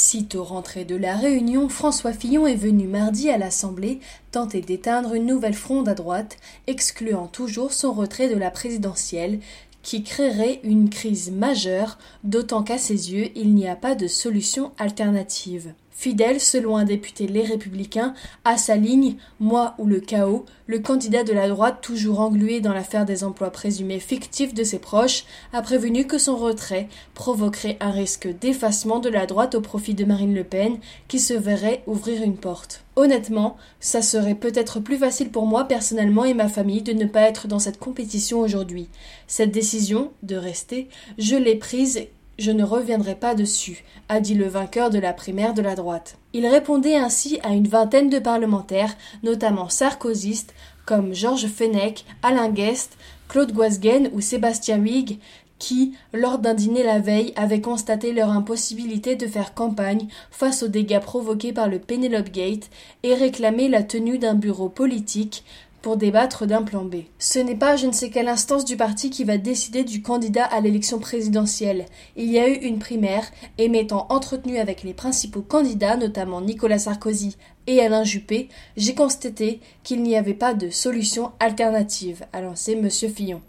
Sitôt rentré de la Réunion, François Fillon est venu mardi à l'Assemblée tenter d'éteindre une nouvelle fronde à droite, excluant toujours son retrait de la présidentielle, qui créerait une crise majeure, d'autant qu'à ses yeux il n'y a pas de solution alternative. Fidèle, selon un député Les Républicains, à sa ligne Moi ou le chaos, le candidat de la droite, toujours englué dans l'affaire des emplois présumés fictifs de ses proches, a prévenu que son retrait provoquerait un risque d'effacement de la droite au profit de Marine Le Pen, qui se verrait ouvrir une porte. Honnêtement, ça serait peut-être plus facile pour moi personnellement et ma famille de ne pas être dans cette compétition aujourd'hui. Cette décision, de rester, je l'ai prise je ne reviendrai pas dessus, a dit le vainqueur de la primaire de la droite. Il répondait ainsi à une vingtaine de parlementaires, notamment sarkozystes, comme Georges Fenech, Alain Guest, Claude Guasguen ou Sébastien Huyghe, qui, lors d'un dîner la veille, avaient constaté leur impossibilité de faire campagne face aux dégâts provoqués par le Penelope Gate et réclamé la tenue d'un bureau politique pour débattre d'un plan B. Ce n'est pas je ne sais quelle instance du parti qui va décider du candidat à l'élection présidentielle. Il y a eu une primaire et m'étant entretenu avec les principaux candidats, notamment Nicolas Sarkozy et Alain Juppé, j'ai constaté qu'il n'y avait pas de solution alternative, a lancé M. Fillon.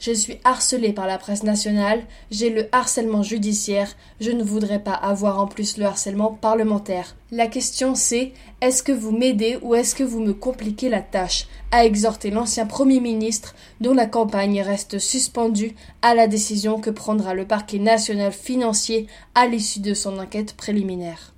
Je suis harcelé par la presse nationale, j'ai le harcèlement judiciaire, je ne voudrais pas avoir en plus le harcèlement parlementaire. La question c'est est-ce que vous m'aidez ou est-ce que vous me compliquez la tâche? A exhorté l'ancien Premier ministre dont la campagne reste suspendue à la décision que prendra le parquet national financier à l'issue de son enquête préliminaire.